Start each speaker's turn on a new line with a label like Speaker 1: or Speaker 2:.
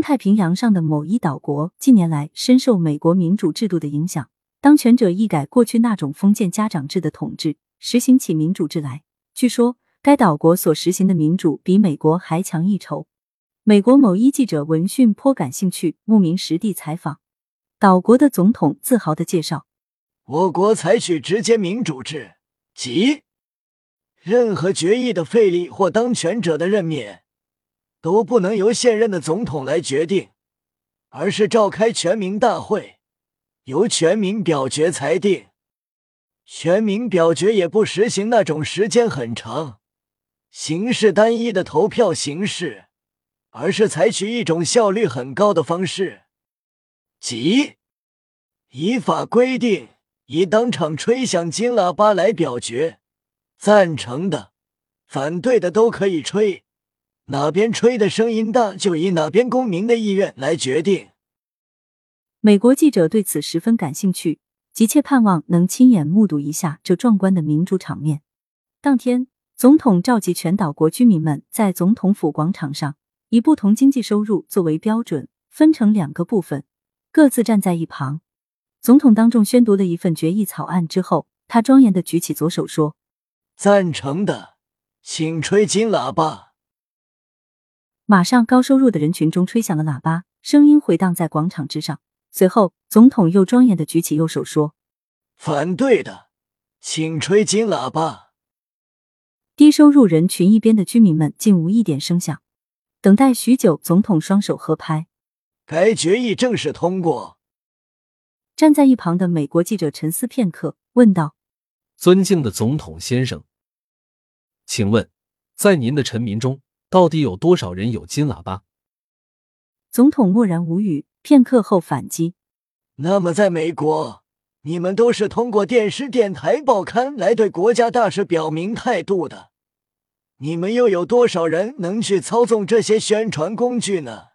Speaker 1: 太平洋上的某一岛国近年来深受美国民主制度的影响，当权者一改过去那种封建家长制的统治，实行起民主制来。据说，该岛国所实行的民主比美国还强一筹。美国某一记者闻讯颇感兴趣，慕名实地采访。岛国的总统自豪的介绍：“
Speaker 2: 我国采取直接民主制，即任何决议的废立或当权者的任免，都不能由现任的总统来决定，而是召开全民大会，由全民表决裁定。全民表决也不实行那种时间很长、形式单一的投票形式。”而是采取一种效率很高的方式，即依法规定以当场吹响金喇叭来表决，赞成的、反对的都可以吹，哪边吹的声音大，就以哪边公民的意愿来决定。
Speaker 1: 美国记者对此十分感兴趣，急切盼望能亲眼目睹一下这壮观的民主场面。当天，总统召集全岛国居民们在总统府广场上。以不同经济收入作为标准，分成两个部分，各自站在一旁。总统当众宣读了一份决议草案之后，他庄严的举起左手说：“
Speaker 2: 赞成的，请吹金喇叭。”
Speaker 1: 马上，高收入的人群中吹响了喇叭，声音回荡在广场之上。随后，总统又庄严的举起右手说：“
Speaker 2: 反对的，请吹金喇叭。”
Speaker 1: 低收入人群一边的居民们竟无一点声响。等待许久，总统双手合拍，
Speaker 2: 该决议正式通过。
Speaker 1: 站在一旁的美国记者沉思片刻，问道：“
Speaker 3: 尊敬的总统先生，请问，在您的臣民中，到底有多少人有金喇叭？”
Speaker 1: 总统默然无语，片刻后反击：“
Speaker 2: 那么，在美国，你们都是通过电视、电台、报刊来对国家大事表明态度的。”你们又有多少人能去操纵这些宣传工具呢？